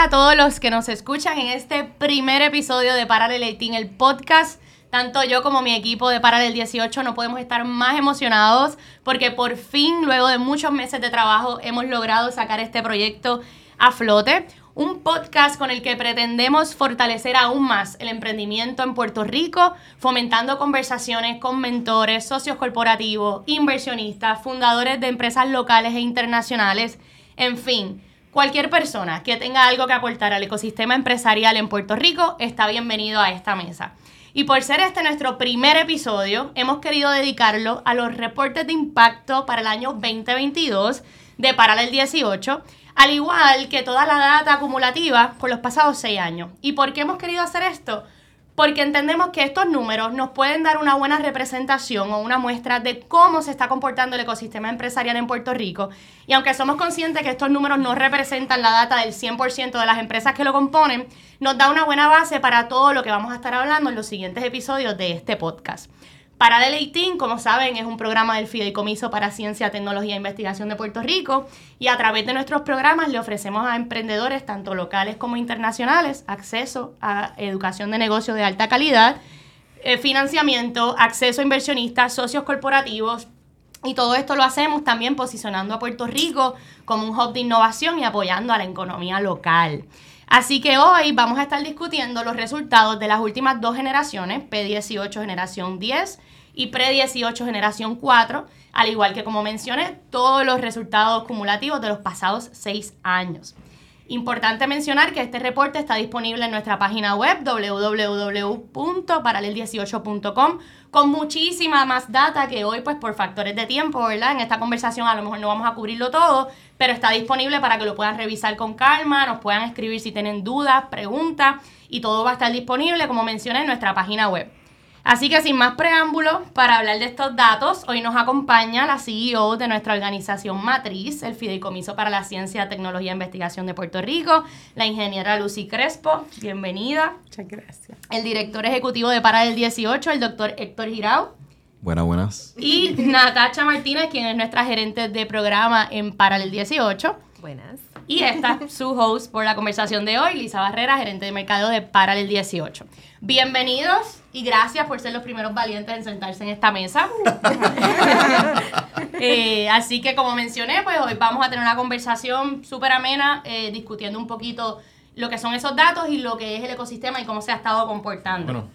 A todos los que nos escuchan en este primer episodio de Paralel 18, el podcast. Tanto yo como mi equipo de Paralel 18 no podemos estar más emocionados porque por fin, luego de muchos meses de trabajo, hemos logrado sacar este proyecto a flote. Un podcast con el que pretendemos fortalecer aún más el emprendimiento en Puerto Rico, fomentando conversaciones con mentores, socios corporativos, inversionistas, fundadores de empresas locales e internacionales, en fin Cualquier persona que tenga algo que aportar al ecosistema empresarial en Puerto Rico está bienvenido a esta mesa. Y por ser este nuestro primer episodio, hemos querido dedicarlo a los reportes de impacto para el año 2022 de Paralel 18, al igual que toda la data acumulativa por los pasados seis años. ¿Y por qué hemos querido hacer esto? Porque entendemos que estos números nos pueden dar una buena representación o una muestra de cómo se está comportando el ecosistema empresarial en Puerto Rico. Y aunque somos conscientes que estos números no representan la data del 100% de las empresas que lo componen, nos da una buena base para todo lo que vamos a estar hablando en los siguientes episodios de este podcast. Paralel 18, como saben, es un programa del Fideicomiso para Ciencia, Tecnología e Investigación de Puerto Rico y a través de nuestros programas le ofrecemos a emprendedores, tanto locales como internacionales, acceso a educación de negocio de alta calidad, eh, financiamiento, acceso a inversionistas, socios corporativos, y todo esto lo hacemos también posicionando a Puerto Rico como un hub de innovación y apoyando a la economía local. Así que hoy vamos a estar discutiendo los resultados de las últimas dos generaciones, P18 generación 10 y pre-18 generación 4, al igual que como mencioné, todos los resultados cumulativos de los pasados seis años. Importante mencionar que este reporte está disponible en nuestra página web www.paralel18.com con muchísima más data que hoy, pues por factores de tiempo, ¿verdad? En esta conversación a lo mejor no vamos a cubrirlo todo, pero está disponible para que lo puedan revisar con calma, nos puedan escribir si tienen dudas, preguntas y todo va a estar disponible, como mencioné, en nuestra página web. Así que sin más preámbulos, para hablar de estos datos, hoy nos acompaña la CEO de nuestra organización matriz, el Fideicomiso para la Ciencia, Tecnología e Investigación de Puerto Rico, la ingeniera Lucy Crespo. Bienvenida. Muchas gracias. El director ejecutivo de Para el 18, el doctor Héctor Girao. Buenas, buenas. Y Natacha Martínez, quien es nuestra gerente de programa en Para el 18. Buenas. Y esta es su host por la conversación de hoy, Lisa Barrera, gerente de mercado de Paralel 18. Bienvenidos y gracias por ser los primeros valientes en sentarse en esta mesa. Eh, así que como mencioné, pues hoy vamos a tener una conversación súper amena eh, discutiendo un poquito lo que son esos datos y lo que es el ecosistema y cómo se ha estado comportando.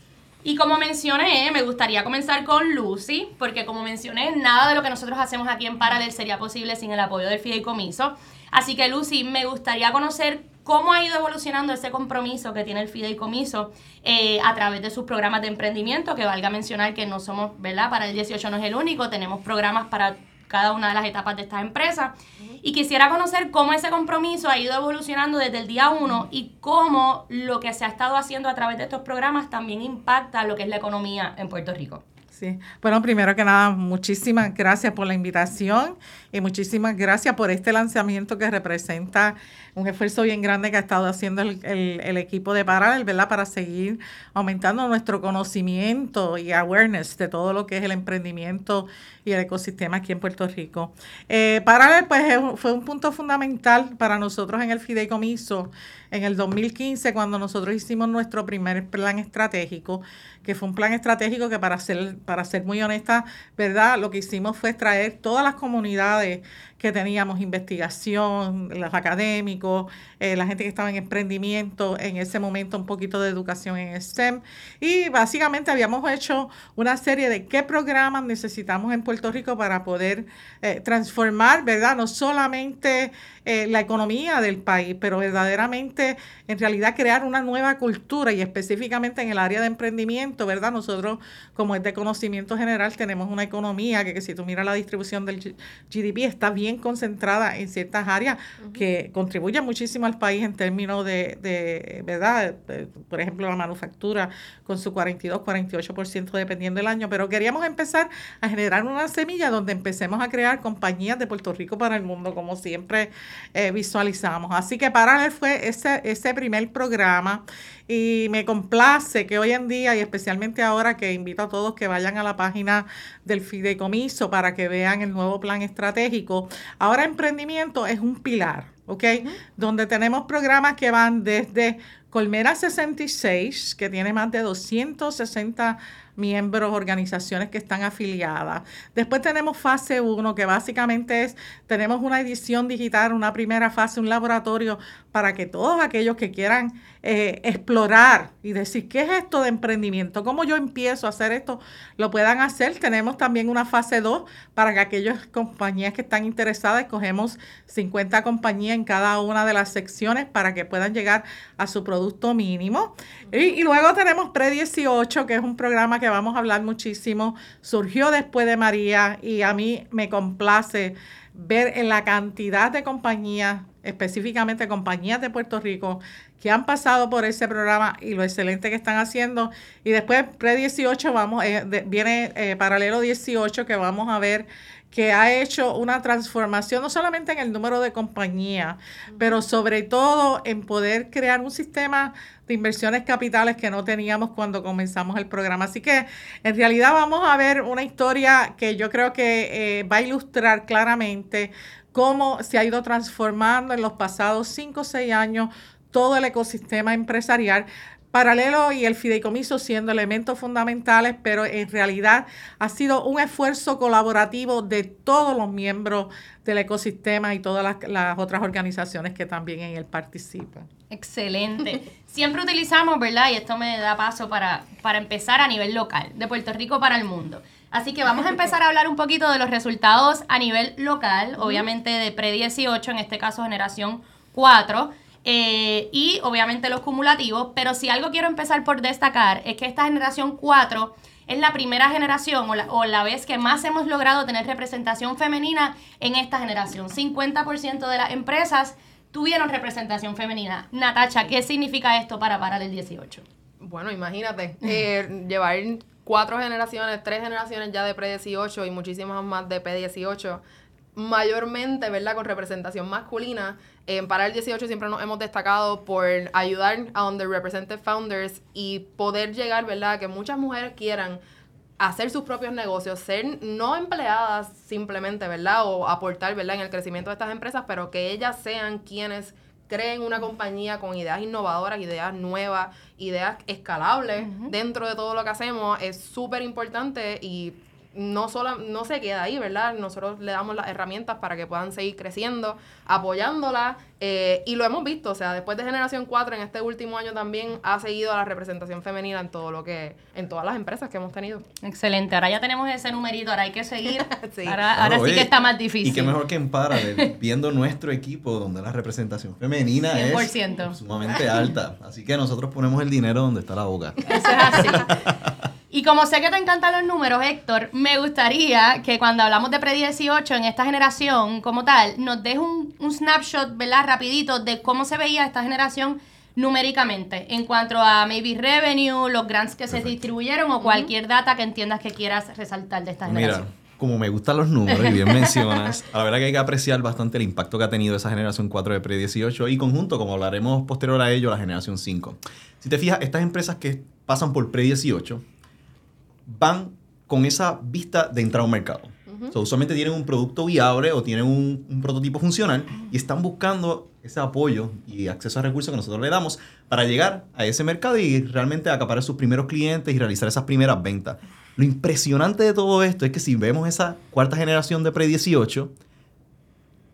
Y como mencioné, me gustaría comenzar con Lucy, porque como mencioné, nada de lo que nosotros hacemos aquí en Paralel sería posible sin el apoyo del fideicomiso. Así que Lucy, me gustaría conocer cómo ha ido evolucionando ese compromiso que tiene el fideicomiso eh, a través de sus programas de emprendimiento, que valga mencionar que no somos, ¿verdad? Para el 18 no es el único, tenemos programas para cada una de las etapas de estas empresas. Y quisiera conocer cómo ese compromiso ha ido evolucionando desde el día uno y cómo lo que se ha estado haciendo a través de estos programas también impacta lo que es la economía en Puerto Rico. Sí, bueno, primero que nada, muchísimas gracias por la invitación y muchísimas gracias por este lanzamiento que representa un esfuerzo bien grande que ha estado haciendo el, el, equipo de Paralel, ¿verdad? Para seguir aumentando nuestro conocimiento y awareness de todo lo que es el emprendimiento y el ecosistema aquí en Puerto Rico. Eh, pues, fue un punto fundamental para nosotros en el fideicomiso en el 2015, cuando nosotros hicimos nuestro primer plan estratégico, que fue un plan estratégico que para ser, para ser muy honesta, ¿verdad? Lo que hicimos fue traer todas las comunidades que teníamos investigación, los académicos, eh, la gente que estaba en emprendimiento, en ese momento un poquito de educación en STEM. Y básicamente habíamos hecho una serie de qué programas necesitamos en Puerto Rico para poder eh, transformar, ¿verdad? No solamente eh, la economía del país, pero verdaderamente en realidad crear una nueva cultura y específicamente en el área de emprendimiento, ¿verdad? Nosotros, como es de conocimiento general, tenemos una economía que, que si tú miras la distribución del GDP está bien concentrada en ciertas áreas que contribuyen muchísimo al país en términos de, de ¿verdad? por ejemplo, la manufactura con su 42, 48% dependiendo del año, pero queríamos empezar a generar una semilla donde empecemos a crear compañías de Puerto Rico para el mundo, como siempre eh, visualizamos. Así que Paralel fue ese, ese primer programa y me complace que hoy en día y especialmente ahora que invito a todos que vayan a la página del fideicomiso para que vean el nuevo plan estratégico, ahora emprendimiento es un pilar ¿ok? Donde tenemos programas que van desde Colmera 66, que tiene más de 260 miembros, organizaciones que están afiliadas. Después tenemos fase 1, que básicamente es, tenemos una edición digital, una primera fase, un laboratorio para que todos aquellos que quieran eh, explorar y decir, ¿qué es esto de emprendimiento? ¿Cómo yo empiezo a hacer esto? Lo puedan hacer. Tenemos también una fase 2 para que aquellas compañías que están interesadas, escogemos 50 compañías en cada una de las secciones para que puedan llegar a su producto mínimo. Y, y luego tenemos Pre-18, que es un programa que vamos a hablar muchísimo, surgió después de María y a mí me complace ver en la cantidad de compañías, específicamente compañías de Puerto Rico, que han pasado por ese programa y lo excelente que están haciendo. Y después, pre-18, vamos, eh, viene eh, paralelo 18, que vamos a ver que ha hecho una transformación no solamente en el número de compañías, pero sobre todo en poder crear un sistema de inversiones capitales que no teníamos cuando comenzamos el programa. Así que en realidad vamos a ver una historia que yo creo que eh, va a ilustrar claramente cómo se ha ido transformando en los pasados cinco o seis años todo el ecosistema empresarial, paralelo y el fideicomiso siendo elementos fundamentales, pero en realidad ha sido un esfuerzo colaborativo de todos los miembros del ecosistema y todas las, otras organizaciones que también en él participan. Excelente. Siempre utilizamos, ¿verdad? Y esto me da paso para, para empezar a nivel local, de Puerto Rico para el mundo. Así que vamos a empezar a hablar un poquito de los resultados a nivel local, obviamente de pre-18, en este caso generación 4 eh, y obviamente los cumulativos, pero si algo quiero empezar por destacar es que esta generación 4 es la primera generación o la, vez que más hemos logrado tener representación femenina en esta generación. 50% de las empresas tuvieron representación femenina. Natacha, ¿qué significa esto para parar el 18? Bueno, imagínate, eh, llevar cuatro generaciones, tres generaciones ya de pre-18 y muchísimas más de P18 mayormente, ¿verdad? Con representación masculina. En Para el 18 siempre nos hemos destacado por ayudar a underrepresented founders y poder llegar, ¿verdad? A que muchas mujeres quieran hacer sus propios negocios, ser no empleadas simplemente, ¿verdad? O aportar, ¿verdad? En el crecimiento de estas empresas, pero que ellas sean quienes creen una compañía con ideas innovadoras, ideas nuevas, ideas escalables dentro de todo lo que hacemos es súper importante y no, solo, no se queda ahí, ¿verdad? Nosotros le damos las herramientas para que puedan seguir creciendo, apoyándola, eh, y lo hemos visto, o sea, después de Generación 4, en este último año también ha seguido la representación femenina en todo lo que, en todas las empresas que hemos tenido. Excelente, ahora ya tenemos ese numerito, ahora hay que seguir. Ahora, sí que está más difícil. Y qué mejor que en Paralel, viendo nuestro equipo donde la representación femenina es sumamente alta. Así que nosotros ponemos el dinero donde está la boca. Eso es así. Y como sé que te encantan los números, Héctor, me gustaría que cuando hablamos de pre-18 en esta generación como tal, nos des un, un snapshot, ¿verdad? Rapidito de cómo se veía esta generación numéricamente en cuanto a maybe revenue, los grants que se distribuyeron o cualquier data que entiendas que quieras resaltar de esta generación. Mira, como me gustan los números y bien mencionas, a la verdad que hay que apreciar bastante el impacto que ha tenido esa generación 4 de pre-18 y conjunto, como hablaremos posterior a ello, la generación 5. Si te fijas, estas empresas que pasan por pre-18 van con esa vista de entrar a un mercado. usualmente tienen un producto viable o tienen un, prototipo funcional y están buscando ese apoyo y acceso a recursos que nosotros le damos para llegar a ese mercado y realmente acaparar sus primeros clientes y realizar esas primeras ventas. Lo impresionante de todo esto es que si vemos esa cuarta generación de pre-18,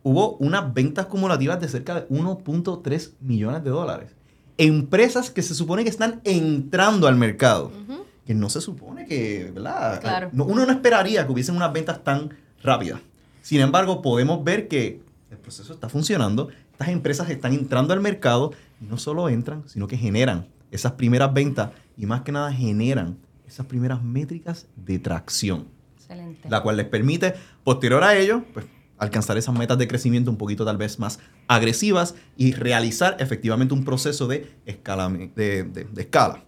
hubo unas ventas acumulativas de cerca de 1.3 millones de dólares. Empresas que se supone que están entrando al mercado que no se supone que, ¿verdad? uno no esperaría que hubiesen unas ventas tan rápidas. Sin embargo, podemos ver que el proceso está funcionando, estas empresas están entrando al mercado y no solo entran, sino que generan esas primeras ventas y más que nada generan esas primeras métricas de tracción. Excelente. La cual les permite, posterior a ello, pues, alcanzar esas metas de crecimiento un poquito tal vez más agresivas y realizar efectivamente un proceso de escala. de escala.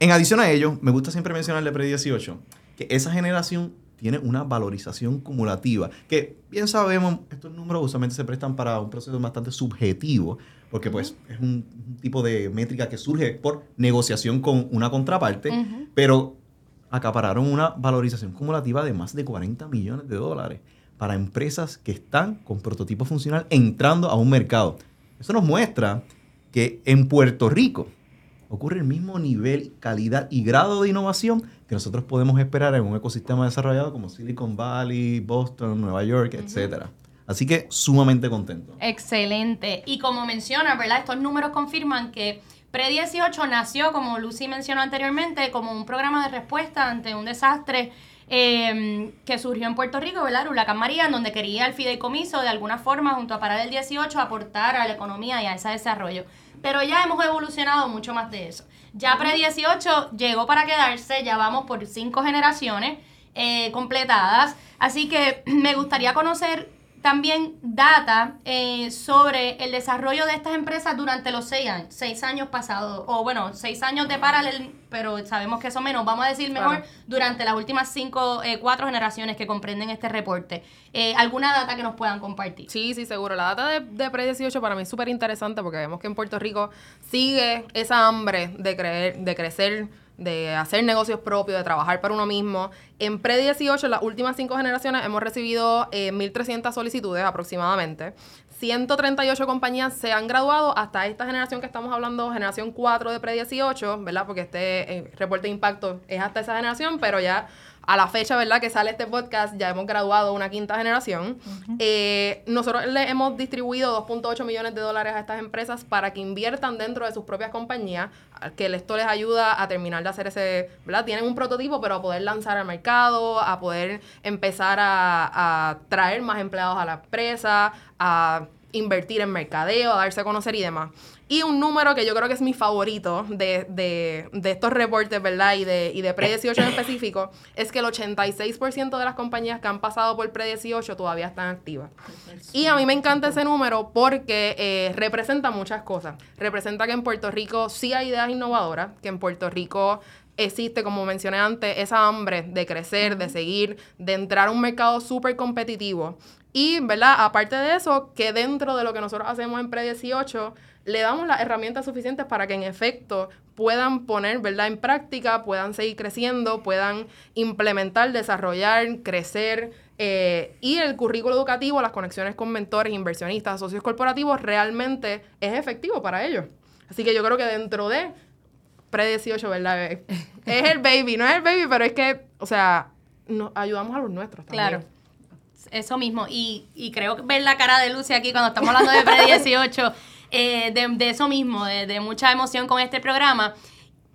En adición a ello, me gusta siempre mencionar el pre-18, que esa generación tiene una valorización cumulativa, que bien sabemos, estos números usualmente se prestan para un proceso bastante subjetivo, porque pues es un, tipo de métrica que surge por negociación con una contraparte, pero acapararon una valorización cumulativa de más de 40 millones de dólares. para empresas que están con prototipo funcional entrando a un mercado. Eso nos muestra que en Puerto Rico ocurre el mismo nivel, calidad y grado de innovación que nosotros podemos esperar en un ecosistema desarrollado como Silicon Valley, Boston, Nueva York, etc. Así que sumamente contento. Excelente. Y como menciona, ¿verdad? Estos números confirman que Pre-18 nació, como Lucy mencionó anteriormente, como un programa de respuesta ante un desastre eh, que surgió en Puerto Rico, ¿verdad? El huracán María, en donde quería el fideicomiso de alguna forma, junto a Parar el 18, aportar a la economía y a ese desarrollo. Pero ya hemos evolucionado mucho más de eso. Ya Pre-18 llegó para quedarse, ya vamos por cinco generaciones eh, completadas. Así que me gustaría conocer también data eh, sobre el desarrollo de estas empresas durante los seis años, seis años pasados, o bueno, seis años de paralel, pero sabemos que eso menos, vamos a decir mejor, durante las últimas cinco, eh, cuatro generaciones que comprenden este reporte. Eh, ¿Alguna data que nos puedan compartir? Sí, sí, seguro. La data de, de Pre-18 para mí es súper interesante porque vemos que en Puerto Rico sigue esa hambre de, creer, de crecer de hacer negocios propios, de trabajar para uno mismo. En Pre-18, en las últimas cinco generaciones, hemos recibido eh, 1.300 solicitudes aproximadamente. 138 compañías se han graduado hasta esta generación que estamos hablando, generación 4 de Pre-18, ¿verdad? Porque este eh, reporte de impacto es hasta esa generación, pero ya a la fecha, ¿verdad? Que sale este podcast, ya hemos graduado una quinta generación. Eh, nosotros le hemos distribuido 2.8 millones de dólares a estas empresas para que inviertan dentro de sus propias compañías, que esto les ayuda a terminar de hacer ese, ¿verdad? Tienen un prototipo, pero a poder lanzar al mercado, a poder empezar a, a traer más empleados a la empresa, a invertir en mercadeo, a darse a conocer y demás. Y un número que yo creo que es mi favorito de, de, de estos reportes, ¿verdad? Y de, y de Pre-18 en específico, es que el 86% de las compañías que han pasado por Pre-18 todavía están activas. Y a mí me encanta ese número porque eh, representa muchas cosas. Representa que en Puerto Rico sí hay ideas innovadoras, que en Puerto Rico existe, como mencioné antes, esa hambre de crecer, de seguir, de entrar a un mercado súper competitivo. Y, ¿verdad? Aparte de eso, que dentro de lo que nosotros hacemos en Pre-18, le damos las herramientas suficientes para que en efecto puedan poner, ¿verdad?, en práctica, puedan seguir creciendo, puedan implementar, desarrollar, crecer. Eh, y el currículo educativo, las conexiones con mentores, inversionistas, socios corporativos, realmente es efectivo para ellos. Así que yo creo que dentro de pre-18, ¿verdad? Es el baby, no es el baby, pero es que, o sea, nos ayudamos a los nuestros también. Claro. Eso mismo. Y, y creo que ver la cara de Lucy aquí cuando estamos hablando de pre-18, eh, de, de, eso mismo, de, de, mucha emoción con este programa.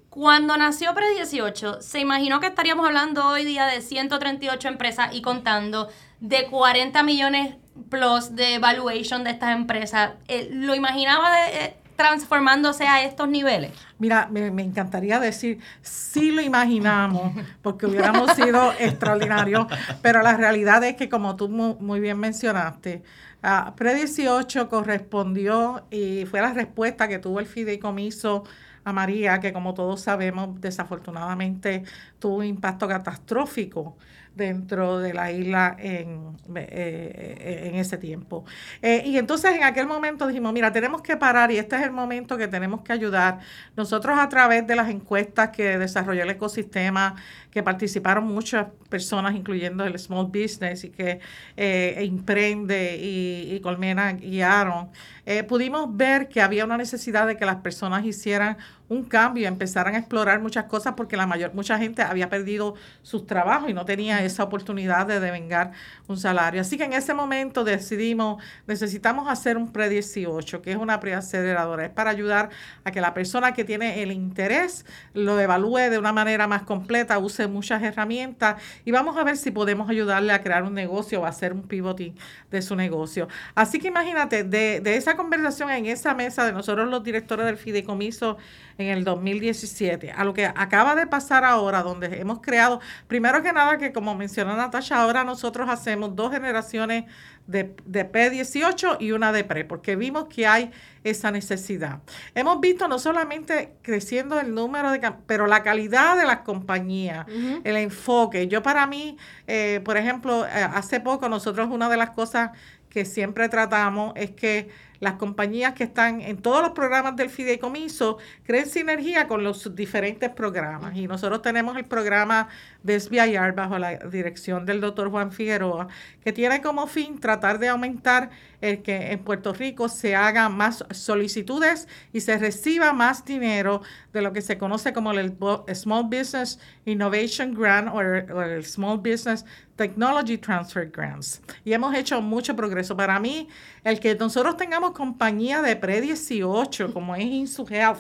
Cuando nació Pre-18, se imaginó que estaríamos hablando hoy día de 138 empresas y contando, de 40 millones plus de valuation de estas empresas. Eh, ¿Lo imaginaba de, eh, transformándose a estos niveles? Mira, me, me, encantaría decir, sí lo imaginamos, porque hubiéramos sido extraordinarios, pero la realidad es que, como tú muy, muy bien mencionaste, uh, Pre-18 correspondió y fue la respuesta que tuvo el fideicomiso a María, que como todos sabemos, desafortunadamente tuvo un impacto catastrófico dentro de la isla en, eh, en ese tiempo. Eh, y entonces en aquel momento dijimos, mira, tenemos que parar y este es el momento que tenemos que ayudar. Nosotros a través de las encuestas que desarrolló el ecosistema, que participaron muchas personas, incluyendo el Small Business y que eh, Emprende y, y, Colmena guiaron, eh, pudimos ver que había una necesidad de que las personas hicieran un cambio empezaran a explorar muchas cosas porque la mayor mucha gente había perdido sus trabajos y no tenía esa oportunidad de devengar un salario. Así que en ese momento decidimos, necesitamos hacer un pre-18, que es una preaceleradora, es para ayudar a que la persona que tiene el interés lo evalúe de una manera más completa, use muchas herramientas y vamos a ver si podemos ayudarle a crear un negocio o hacer un pivoting de su negocio. Así que imagínate, de, de esa conversación en esa mesa de nosotros los directores del fideicomiso en el 2017, a lo que acaba de pasar ahora, donde hemos creado, primero que nada, que como mencionó Natasha, ahora nosotros hacemos dos generaciones de, de P18 y una de PRE, porque vimos que hay esa necesidad. Hemos visto no solamente creciendo el número de, pero la calidad de las compañías, uh -huh. el enfoque. Yo para mí, eh, por ejemplo, eh, hace poco nosotros una de las cosas que siempre tratamos es que las compañías que están en todos los programas del fideicomiso creen sinergia con los diferentes programas. Y nosotros tenemos el programa de SBIR bajo la dirección del doctor Juan Figueroa, que tiene como fin tratar de aumentar el que en Puerto Rico se hagan más solicitudes y se reciba más dinero de lo que se conoce como el Small Business Innovation Grant o el, Small Business Technology Transfer Grants. Y hemos hecho mucho progreso. Para mí, el que nosotros tengamos compañía de pre-18, como es InsuHealth,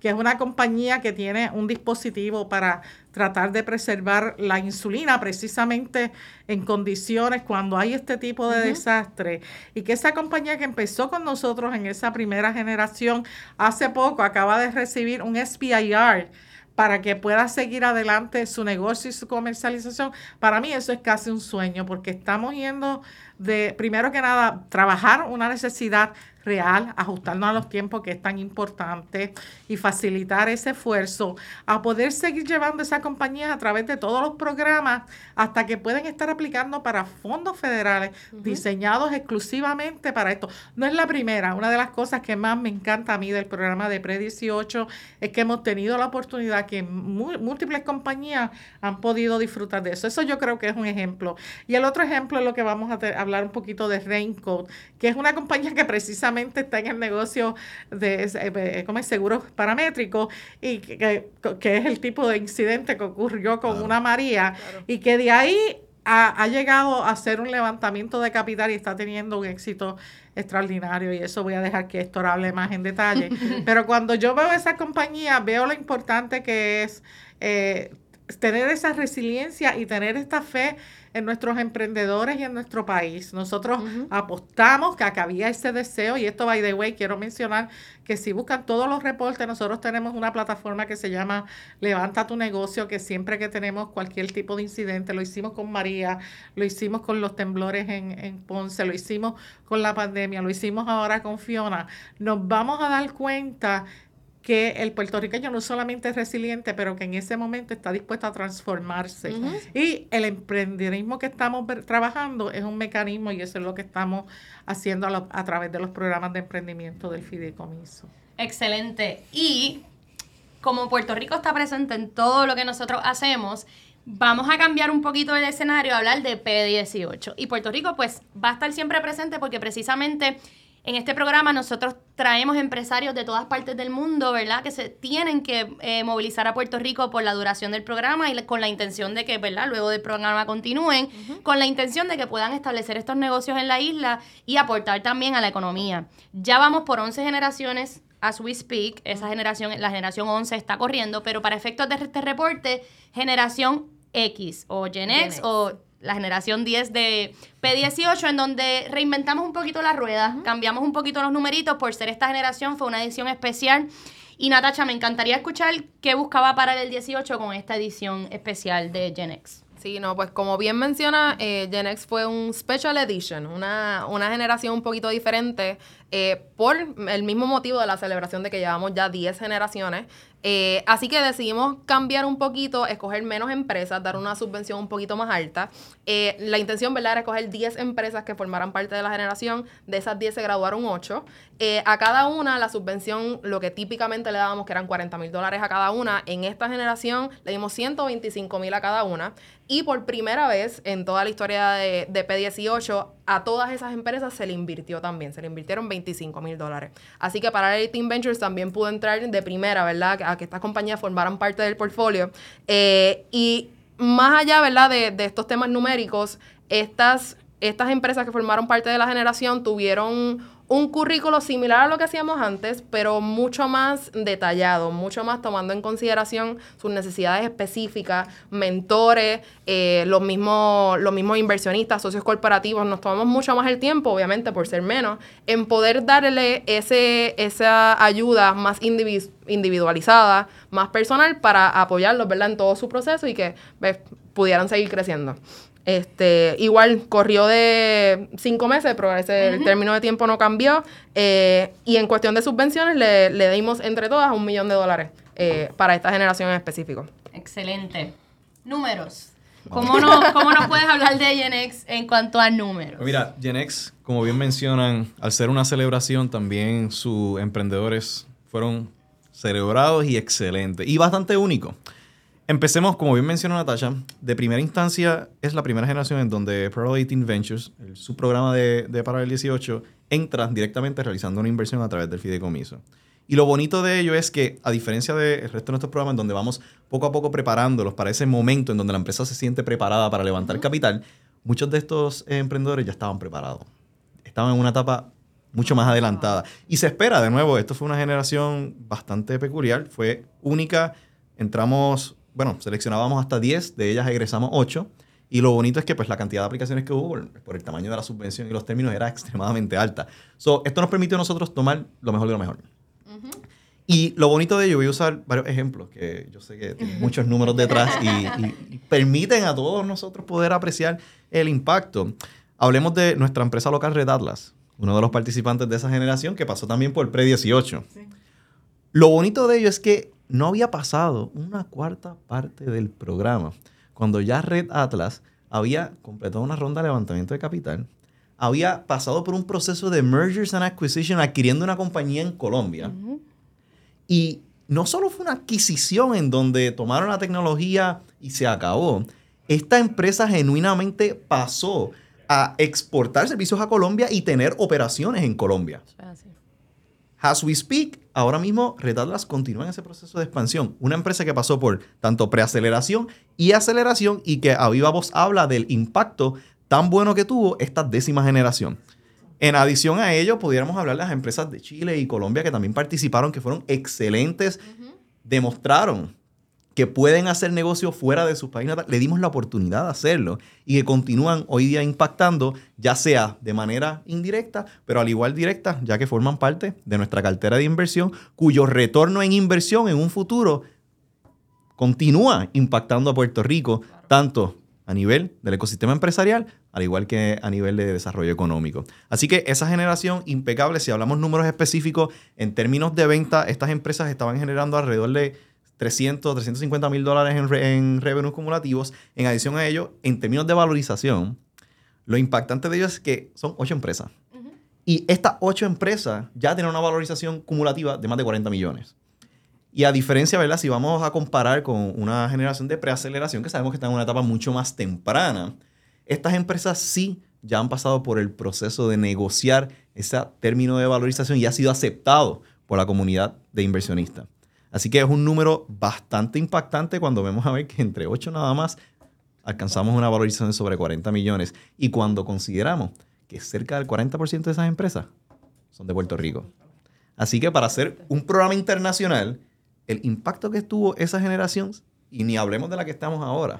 que es una compañía que tiene un dispositivo para tratar de preservar la insulina precisamente en condiciones cuando hay este tipo de desastre. Y que esa compañía que empezó con nosotros en esa primera generación hace poco acaba de recibir un SPIR para que pueda seguir adelante su negocio y su comercialización. Para mí eso es casi un sueño porque estamos yendo de, primero que nada, trabajar una necesidad real, ajustarnos a los tiempos que es tan importante y facilitar ese esfuerzo a poder seguir llevando esa compañía a través de todos los programas hasta que pueden estar aplicando para fondos federales diseñados exclusivamente para esto. No es la primera, una de las cosas que más me encanta a mí del programa de Pre-18 es que hemos tenido la oportunidad que múltiples compañías han podido disfrutar de eso. Eso yo creo que es un ejemplo. Y el otro ejemplo es lo que vamos a hablar un poquito de Raincoat, que es una compañía que precisamente está en el negocio de eh, como seguros paramétricos y que, es el tipo de incidente que ocurrió con una María y que de ahí ha, llegado a hacer un levantamiento de capital y está teniendo un éxito extraordinario. Y eso voy a dejar que Héctor hable más en detalle. Pero cuando yo veo esa compañía, veo lo importante que es eh, tener esa resiliencia y tener esta fe en nuestros emprendedores y en nuestro país. Nosotros apostamos que acá había ese deseo y esto, by the way, quiero mencionar que si buscan todos los reportes, nosotros tenemos una plataforma que se llama Levanta tu negocio, que siempre que tenemos cualquier tipo de incidente, lo hicimos con María, lo hicimos con los temblores en, en Ponce, lo hicimos con la pandemia, lo hicimos ahora con Fiona, nos vamos a dar cuenta que el puertorriqueño no solamente es resiliente, pero que en ese momento está dispuesto a transformarse. Y el emprendedorismo que estamos trabajando es un mecanismo y eso es lo que estamos haciendo a, través de los programas de emprendimiento del fideicomiso. Excelente. Y como Puerto Rico está presente en todo lo que nosotros hacemos, vamos a cambiar un poquito el escenario, a hablar de P18. Y Puerto Rico pues va a estar siempre presente porque precisamente en este programa nosotros traemos empresarios de todas partes del mundo, ¿verdad? Que se tienen que eh, movilizar a Puerto Rico por la duración del programa y con la intención de que, ¿verdad? Luego del programa continúen, con la intención de que puedan establecer estos negocios en la isla y aportar también a la economía. Ya vamos por 11 generaciones as we speak, esa generación, la generación 11 está corriendo, pero para efectos de este reporte, generación X o Gen X o la generación 10 de P18, en donde reinventamos un poquito la rueda, cambiamos un poquito los numeritos por ser esta generación, fue una edición especial. Y Natacha, me encantaría escuchar qué buscaba para el 18 con esta edición especial de Gen X. Sí, no, pues como bien menciona, eh, Gen X fue un special edition, una, una generación un poquito diferente eh, por el mismo motivo de la celebración de que llevamos ya 10 generaciones. Eh, así que decidimos cambiar un poquito, escoger menos empresas, dar una subvención un poquito más alta. Eh, la intención, ¿verdad?, era escoger 10 empresas que formaran parte de la generación. De esas 10 se graduaron 8. a cada una, la subvención, lo que típicamente le dábamos, que eran 40 mil dólares a cada una, en esta generación le dimos 125 mil a cada una. Y por primera vez en toda la historia de, de P18, a todas esas empresas se le invirtió también, se le invirtieron 25 mil dólares. Así que para el Team Ventures también pudo entrar de primera, ¿verdad? A que estas compañías formaran parte del portfolio. Eh, y más allá, ¿verdad? De, de estos temas numéricos, estas, estas empresas que formaron parte de la generación tuvieron un currículo similar a lo que hacíamos antes, pero mucho más detallado, mucho más tomando en consideración sus necesidades específicas, mentores, eh, los, mismos, los mismos inversionistas, socios corporativos. Nos tomamos mucho más el tiempo, obviamente por ser menos, en poder darle ese, esa ayuda más individualizada, más personal para apoyarlos ¿verdad? en todo su proceso y que pudieran seguir creciendo. Este, igual corrió de cinco meses, pero ese, el término de tiempo no cambió. Eh, y en cuestión de subvenciones, le, le, dimos entre todas un millón de dólares eh, para esta generación en específico. Excelente. Números. ¿Cómo no, ¿Cómo no puedes hablar de Genex en cuanto a números? Mira, Genex, como bien mencionan, al ser una celebración, también sus emprendedores fueron celebrados y excelentes y bastante únicos. Empecemos, como bien mencionó Natasha, de primera instancia es la primera generación en donde Pearl 18 Ventures, el subprograma de, de Paralel 18, entra directamente realizando una inversión a través del fideicomiso. Y lo bonito de ello es que, a diferencia del resto de nuestros programas, donde vamos poco a poco preparándolos para ese momento en donde la empresa se siente preparada para levantar capital, muchos de estos emprendedores ya estaban preparados. Estaban en una etapa mucho más adelantada. Y se espera, de nuevo, esto fue una generación bastante peculiar, fue única. Entramos, bueno, seleccionábamos hasta 10, de ellas egresamos 8. Y lo bonito es que pues, la cantidad de aplicaciones que hubo por, el tamaño de la subvención y los términos era extremadamente alta. So, esto nos permitió a nosotros tomar lo mejor de lo mejor. Y lo bonito de ello, voy a usar varios ejemplos que yo sé que tienen muchos números detrás y, permiten a todos nosotros poder apreciar el impacto. Hablemos de nuestra empresa local Red Atlas, uno de los participantes de esa generación que pasó también por Pre-18. Lo bonito de ello es que no había pasado una cuarta parte del programa cuando ya Red Atlas había completado una ronda de levantamiento de capital, había pasado por un proceso de mergers and acquisition adquiriendo una compañía en Colombia. Y no solo fue una adquisición en donde tomaron la tecnología y se acabó. Esta empresa genuinamente pasó a exportar servicios a Colombia y tener operaciones en Colombia. As we speak, ahora mismo Red Atlas continúa en ese proceso de expansión. Una empresa que pasó por tanto preaceleración y aceleración y que a viva voz habla del impacto tan bueno que tuvo esta décima generación. En adición a ello, pudiéramos hablar de las empresas de Chile y Colombia que también participaron, que fueron excelentes, demostraron que pueden hacer negocio fuera de su país Le dimos la oportunidad de hacerlo y que continúan hoy día impactando, ya sea de manera indirecta, pero al igual directa, ya que forman parte de nuestra cartera de inversión, cuyo retorno en inversión en un futuro continúa impactando a Puerto Rico, tanto a nivel del ecosistema empresarial, al igual que a nivel de desarrollo económico. Así que esa generación impecable, si hablamos números específicos, en términos de venta, estas empresas estaban generando alrededor de 300, 350 mil dólares en, en revenues cumulativos. En adición a ello, en términos de valorización, lo impactante de ello es que son ocho empresas. Y estas ocho empresas ya tienen una valorización cumulativa de más de 40 millones. Y a diferencia, ¿verdad? Si vamos a comparar con una generación de preaceleración, que sabemos que está en una etapa mucho más temprana, estas empresas sí ya han pasado por el proceso de negociar ese término de valorización y ha sido aceptado por la comunidad de inversionistas. Así que es un número bastante impactante cuando vemos a ver que entre 8 nada más alcanzamos una valorización de sobre 40 millones. Y cuando consideramos que cerca del 40% de esas empresas son de Puerto Rico. Así que para hacer un programa internacional, el impacto que tuvo esa generación, y ni hablemos de la que estamos ahora,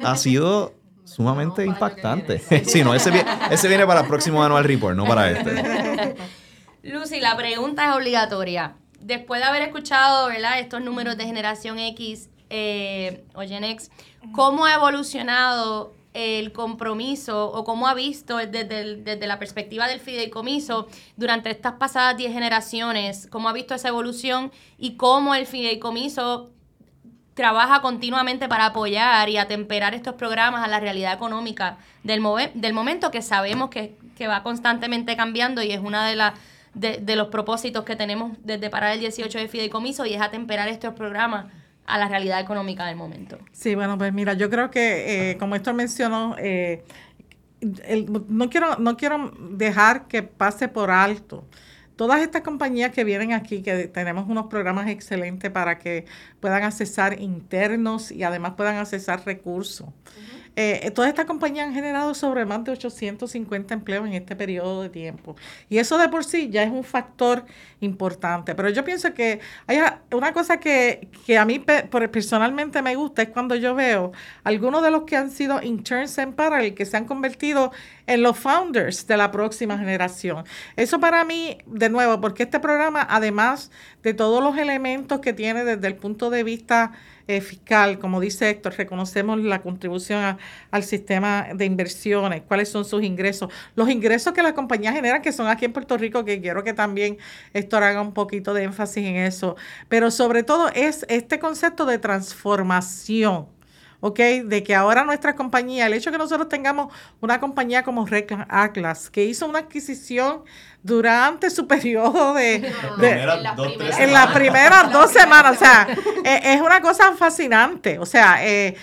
ha sido sumamente impactante. sí, no, ese, ese viene para el próximo Annual Report, no para este. Lucy, la pregunta es obligatoria. Después de haber escuchado ¿verdad? estos números de generación X eh, o Gen X, ¿cómo ha evolucionado el compromiso o cómo ha visto desde, desde, la perspectiva del fideicomiso durante estas pasadas 10 generaciones, cómo ha visto esa evolución y cómo el fideicomiso trabaja continuamente para apoyar y atemperar estos programas a la realidad económica del, del momento que sabemos que, que, va constantemente cambiando y es una de, las de, de, los propósitos que tenemos desde parar el 18 de fideicomiso y es atemperar estos programas a la realidad económica del momento. Sí, bueno, pues mira, yo creo que, eh, como esto mencionó, eh, no, quiero, no quiero dejar que pase por alto todas estas compañías que vienen aquí, que tenemos unos programas excelentes para que puedan accesar internos y además puedan accesar recursos. Eh, todas estas compañías han generado sobre más de 850 empleos en este periodo de tiempo. Y eso de por sí ya es un factor importante. Pero yo pienso que hay una cosa que, a mí personalmente me gusta es cuando yo veo algunos de los que han sido interns en Parallel que se han convertido en los founders de la próxima generación. Eso para mí, de nuevo, porque este programa, además de todos los elementos que tiene desde el punto de vista eh, fiscal, como dice Héctor, reconocemos la contribución al sistema de inversiones, cuáles son sus ingresos, los ingresos que la compañía genera, que son aquí en Puerto Rico, que quiero que también Héctor haga un poquito de énfasis en eso, pero sobre todo es este concepto de transformación ¿ok? De que ahora nuestra compañía, el hecho de que nosotros tengamos una compañía como Red Atlas, que hizo una adquisición durante su periodo de... en las primeras dos semanas, o sea, e, es una cosa fascinante, o sea, eh,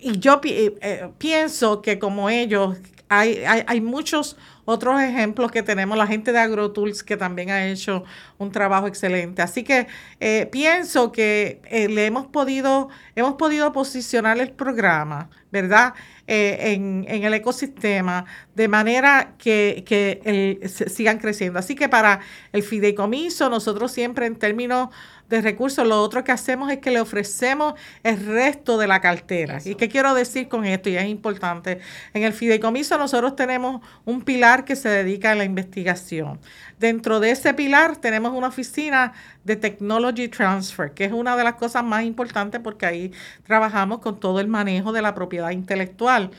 y yo eh, pienso que como ellos, hay, hay, hay muchos otros ejemplos que tenemos, la gente de AgroTools que también ha hecho un trabajo excelente. Así que eh, pienso que eh, le hemos podido, hemos podido posicionar el programa, ¿verdad? Eh, en, en, el ecosistema de manera que, que sigan creciendo. Así que para el fideicomiso, nosotros siempre en términos de recursos. Lo otro que hacemos es que le ofrecemos el resto de la cartera. ¿Y qué quiero decir con esto? Y es importante. En el fideicomiso nosotros tenemos un pilar que se dedica a la investigación. Dentro de ese pilar tenemos una oficina de Technology Transfer, que es una de las cosas más importantes porque ahí trabajamos con todo el manejo de la propiedad intelectual.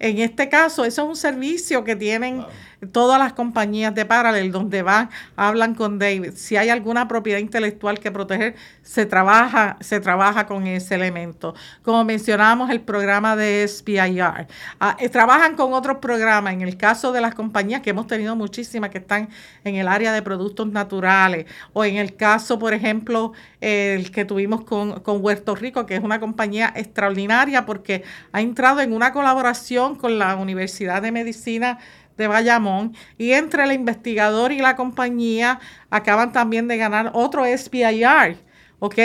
En este caso, eso es un servicio que tienen todas las compañías de Parallel, donde van, hablan con David. Si hay alguna propiedad intelectual que proteger, se trabaja, se trabaja con ese elemento. Como mencionamos, el programa de SPIR. Ah, eh, trabajan con otros programas. En el caso de las compañías, que hemos tenido muchísimas que están en el área de productos naturales, o en el caso, por ejemplo, el que tuvimos con, con Huerto Rico, que es una compañía extraordinaria porque ha entrado en una colaboración con la Universidad de Medicina de Bayamón y entre el investigador y la compañía acaban también de ganar otro SPIR ¿ok?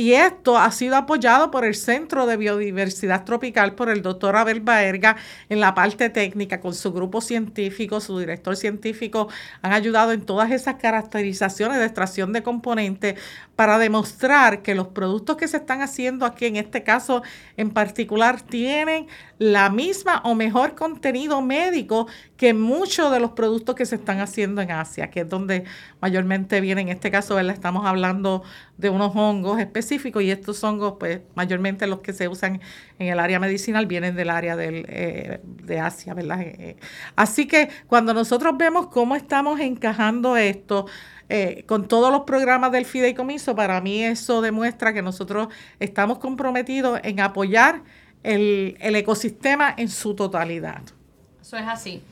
Y esto ha sido apoyado por el Centro de Biodiversidad Tropical, por el doctor Abel Baerga en la parte técnica, con su grupo científico, su director científico, han ayudado en todas esas caracterizaciones de extracción de componentes para demostrar que los productos que se están haciendo aquí, en este caso en particular, tienen la misma o mejor contenido médico que muchos de los productos que se están haciendo en Asia, que es donde mayormente viene, en este caso, ¿verdad? estamos hablando de unos hongos específicos y estos hongos, pues mayormente los que se usan en el área medicinal vienen del área del, eh, de Asia, ¿verdad? Eh, eh, así que cuando nosotros vemos cómo estamos encajando esto, con todos los programas del fideicomiso, para mí eso demuestra que nosotros estamos comprometidos en apoyar el, el ecosistema en su totalidad. Eso es así.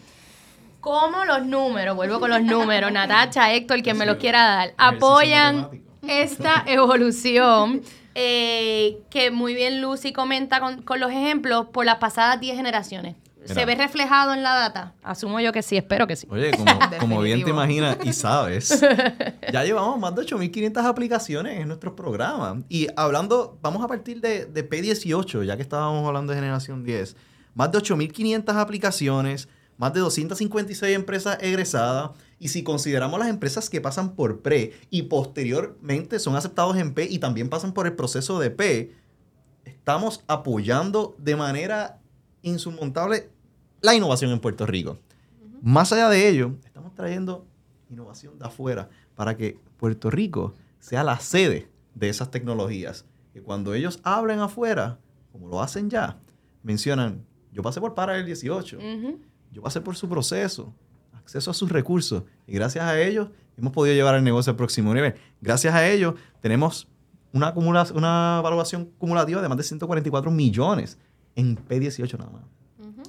Cómo los números, vuelvo con los números, Natacha, Héctor, quien me los quiera dar, apoyan esta evolución eh, que muy bien Lucy comenta con, los ejemplos por las pasadas 10 generaciones. ¿Se ve reflejado en la data? Asumo yo que sí, espero que sí. Oye, como, bien te imaginas y sabes, ya llevamos más de 8.500 aplicaciones en nuestros programas. Y hablando, vamos a partir de, de P18, ya que estábamos hablando de generación 10. Más de 8.500 aplicaciones, más de 256 empresas egresadas. Y si consideramos las empresas que pasan por pre y posteriormente son aceptados en P y también pasan por el proceso de P, estamos apoyando de manera insurmontable la innovación en Puerto Rico. Más allá de ello, estamos trayendo innovación de afuera para que Puerto Rico sea la sede de esas tecnologías. Que cuando ellos hablen afuera, como lo hacen ya, mencionan, yo pasé por para el 18, yo pasé por su proceso, acceso a sus recursos. Y gracias a ellos hemos podido llevar el negocio al próximo nivel. Gracias a ellos tenemos una, una evaluación cumulativa de más de 144 millones en P18 nada más.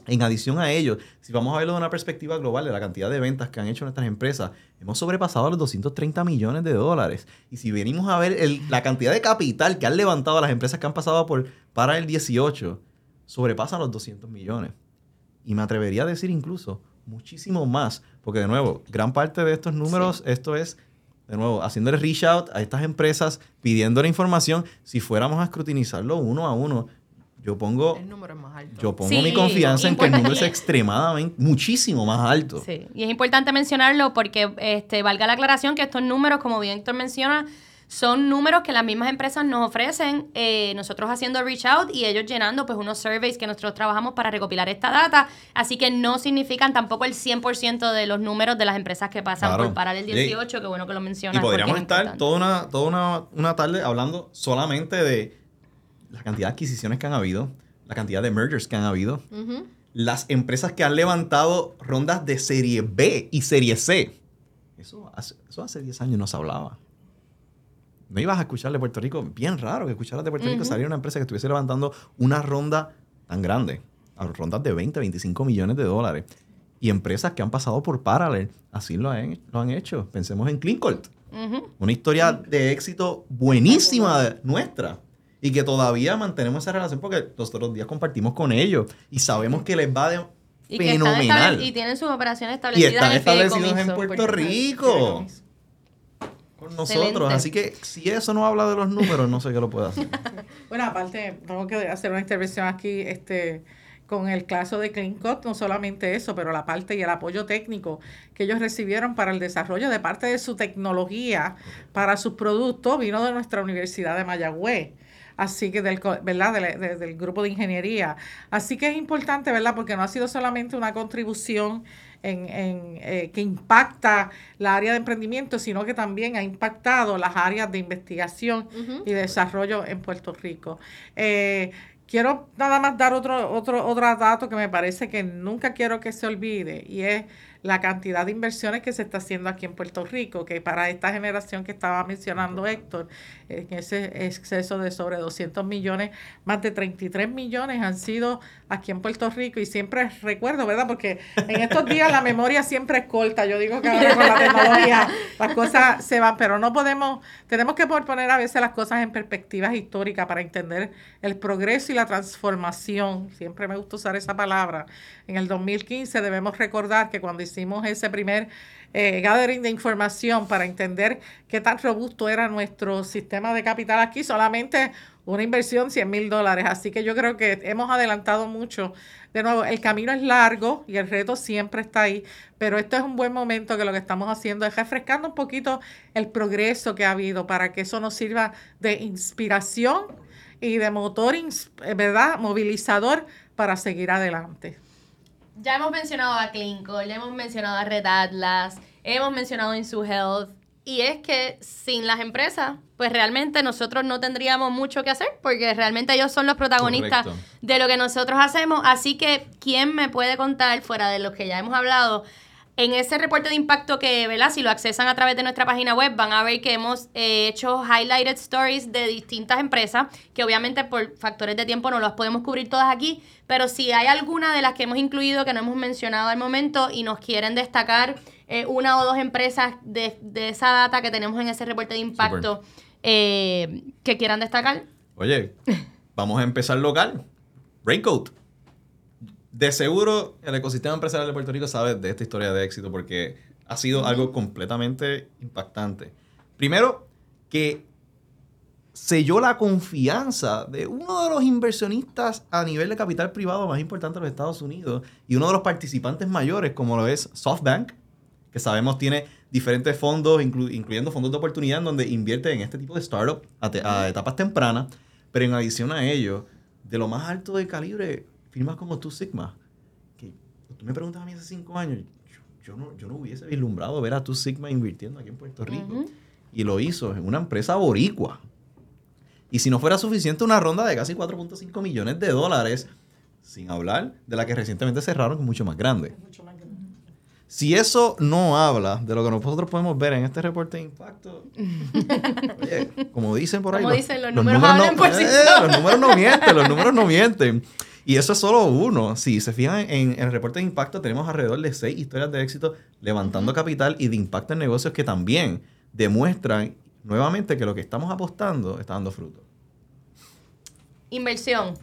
En adición a ello, si vamos a verlo de una perspectiva global de la cantidad de ventas que han hecho nuestras empresas, hemos sobrepasado los 230 millones de dólares. Y si venimos a ver la cantidad de capital que han levantado las empresas que han pasado por para el 18, sobrepasan los 200 millones. Y me atrevería a decir incluso muchísimo más, porque de nuevo, gran parte de estos números, esto es, de nuevo, haciéndole reach out a estas empresas, pidiendo la información, si fuéramos a escrutinizarlo uno a uno, yo pongo, Yo pongo mi confianza en que el número es extremadamente, muchísimo más alto. Sí, y es importante mencionarlo porque este, valga la aclaración que estos números, como bien Héctor menciona, son números que las mismas empresas nos ofrecen, eh, nosotros haciendo reach out y ellos llenando pues unos surveys que nosotros trabajamos para recopilar esta data, así que no significan tampoco el 100% de los números de las empresas que pasan por parar el 18, que bueno que lo mencionas. Y podríamos estar toda, una, toda una, una tarde hablando solamente de la cantidad de adquisiciones que han habido, la cantidad de mergers que han habido, las empresas que han levantado rondas de serie B y serie C. Eso hace, eso hace 10 años no se hablaba no ibas a escuchar de Puerto Rico, bien raro que escucharas de Puerto Rico salir una empresa que estuviese levantando una ronda tan grande, a rondas de 20, 25 millones de dólares. Y empresas que han pasado por Parallel, así lo han, lo han hecho. Pensemos en Cleancourt, una historia de éxito buenísima de- nuestra. Y que todavía mantenemos esa relación porque los otros días compartimos con ellos y sabemos que les va de Y que están fenomenal. y tienen sus operaciones Y establecidas están en establecidos en Puerto Rico. Nosotros. Así que si eso no habla de los números, no sé qué lo puede hacer. Bueno, aparte, tengo que hacer una intervención aquí este, con el caso de CleanCut, no solamente eso, pero la parte y el apoyo técnico que ellos recibieron para el desarrollo de parte de su tecnología para sus productos vino de nuestra Universidad de Mayagüez. Así que del, ¿verdad? Del, de- del grupo de ingeniería. Así que es importante, ¿verdad? Porque no ha sido solamente una contribución en, en, eh, que impacta la área de emprendimiento, sino que también ha impactado las áreas de investigación y desarrollo en Puerto Rico. Eh, quiero nada más dar otro, otro, otro dato que me parece que nunca quiero que se olvide y es la cantidad de inversiones que se está haciendo aquí en Puerto Rico, que para esta generación que estaba mencionando Héctor, en ese exceso de sobre 200 millones, más de 33 millones han sido aquí en Puerto Rico y siempre recuerdo, ¿verdad? Porque en estos días la memoria siempre es corta, yo digo que ahora con la tecnología las cosas se van, pero no podemos, tenemos que poner a veces las cosas en perspectivas históricas para entender el progreso y la transformación, siempre me gusta usar esa palabra. En el 2015 debemos recordar que cuando hicimos ese primer eh, gathering de información para entender qué tan robusto era nuestro sistema de capital aquí, solamente una inversión 100 mil dólares. Así que yo creo que hemos adelantado mucho. De nuevo, el camino es largo y el reto siempre está ahí, pero este es un buen momento que lo que estamos haciendo es refrescando un poquito el progreso que ha habido para que eso nos sirva de inspiración y de motor, eh, ¿verdad? Movilizador para seguir adelante. Ya hemos mencionado a Clinco, le hemos mencionado a Red Atlas, hemos mencionado Insu Health. Y es que sin las empresas, pues realmente nosotros no tendríamos mucho que hacer, porque realmente ellos son los protagonistas Correcto. de lo que nosotros hacemos. Así que, ¿quién me puede contar, fuera de los que ya hemos hablado, en ese reporte de impacto que, ¿verdad? Si lo accesan a través de nuestra página web, van a ver que hemos eh, hecho highlighted stories de distintas empresas, que obviamente por factores de tiempo no las podemos cubrir todas aquí, pero si hay alguna de las que hemos incluido que no hemos mencionado al momento y nos quieren destacar eh, una o dos empresas de, de esa data que tenemos en ese reporte de impacto eh, que quieran destacar. Oye, vamos a empezar local. Raincoat. De seguro el ecosistema empresarial de Puerto Rico sabe de esta historia de éxito porque ha sido algo completamente impactante. Primero, que selló la confianza de uno de los inversionistas a nivel de capital privado más importante de los Estados Unidos y uno de los participantes mayores, como lo es SoftBank, que sabemos tiene diferentes fondos, inclu- incluyendo fondos de oportunidad, en donde invierte en este tipo de startup a, a etapas tempranas, pero en adición a ello, de lo más alto de calibre, firmas como Two Sigma, que tú me preguntas a mí hace cinco años, yo, yo no, yo no hubiese vislumbrado ver a Two Sigma invirtiendo aquí en Puerto Rico. Y lo hizo en una empresa boricua. Y si no fuera suficiente, una ronda de casi 4.5 millones de dólares, sin hablar de la que recientemente cerraron, que es mucho más grande. Si eso no habla de lo que nosotros podemos ver en este reporte de impacto, oye, como dicen por ahí, Como dicen, los números hablan por sí eh, los números no mienten, los números no mienten. Y eso es solo uno. Si se fijan en, en el reporte de impacto, tenemos alrededor de seis historias de éxito levantando capital y de impacto en negocios que también demuestran nuevamente que lo que estamos apostando está dando fruto. Inversión.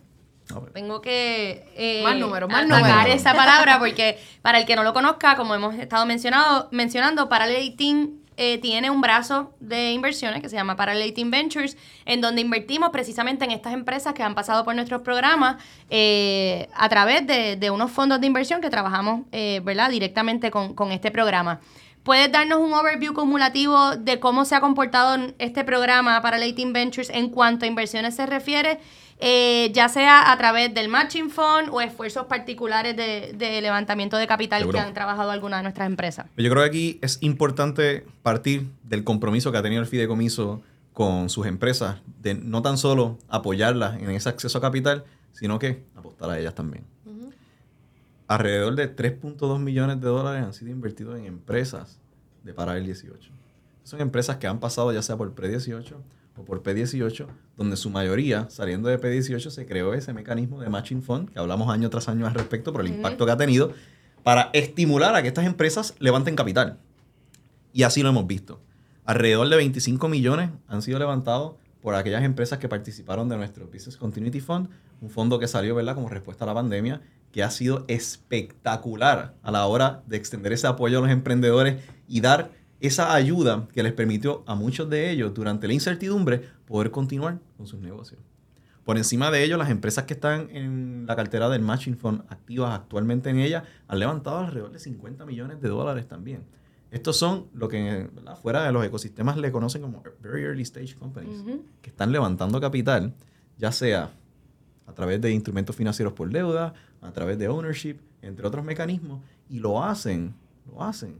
Tengo que eh, Más números, más números. esa palabra porque para el que no lo conozca, como hemos estado mencionado, mencionando, Parallel 18 eh, tiene un brazo de inversiones que se llama Parallel 18 Ventures, en donde invertimos precisamente en estas empresas que han pasado por nuestros programas eh, a través de, de unos fondos de inversión que trabajamos eh, ¿verdad? directamente con, con este programa. ¿Puedes darnos un overview acumulativo de cómo se ha comportado este programa para Latin Ventures en cuanto a inversiones se refiere? Eh, ya sea a través del Matching Fund o esfuerzos particulares de, de levantamiento de capital Seguro. que han trabajado algunas de nuestras empresas. Yo creo que aquí es importante partir del compromiso que ha tenido el fideicomiso con sus empresas, de no tan solo apoyarlas en ese acceso a capital, sino que apostar a ellas también. Alrededor de 3.2 millones de dólares han sido invertidos en empresas de Paralel 18. Son empresas que han pasado ya sea por pre-18 o por P18, donde su mayoría, saliendo de P18, se creó ese mecanismo de matching fund, que hablamos año tras año al respecto por el impacto que ha tenido, para estimular a que estas empresas levanten capital. Y así lo hemos visto. Alrededor de 25 millones han sido levantados por aquellas empresas que participaron de nuestro Business Continuity Fund, un fondo que salió ¿verdad? como respuesta a la pandemia, que ha sido espectacular a la hora de extender ese apoyo a los emprendedores y dar esa ayuda que les permitió a muchos de ellos durante la incertidumbre poder continuar con sus negocios. Por encima de ello, las empresas que están en la cartera del Matching Fund activas actualmente en ella han levantado alrededor de 50 millones de dólares también. Estos son lo que fuera de los ecosistemas le conocen como very early stage companies, que están levantando capital, ya sea a través de instrumentos financieros por deuda, a través de ownership, entre otros mecanismos, y lo hacen, lo hacen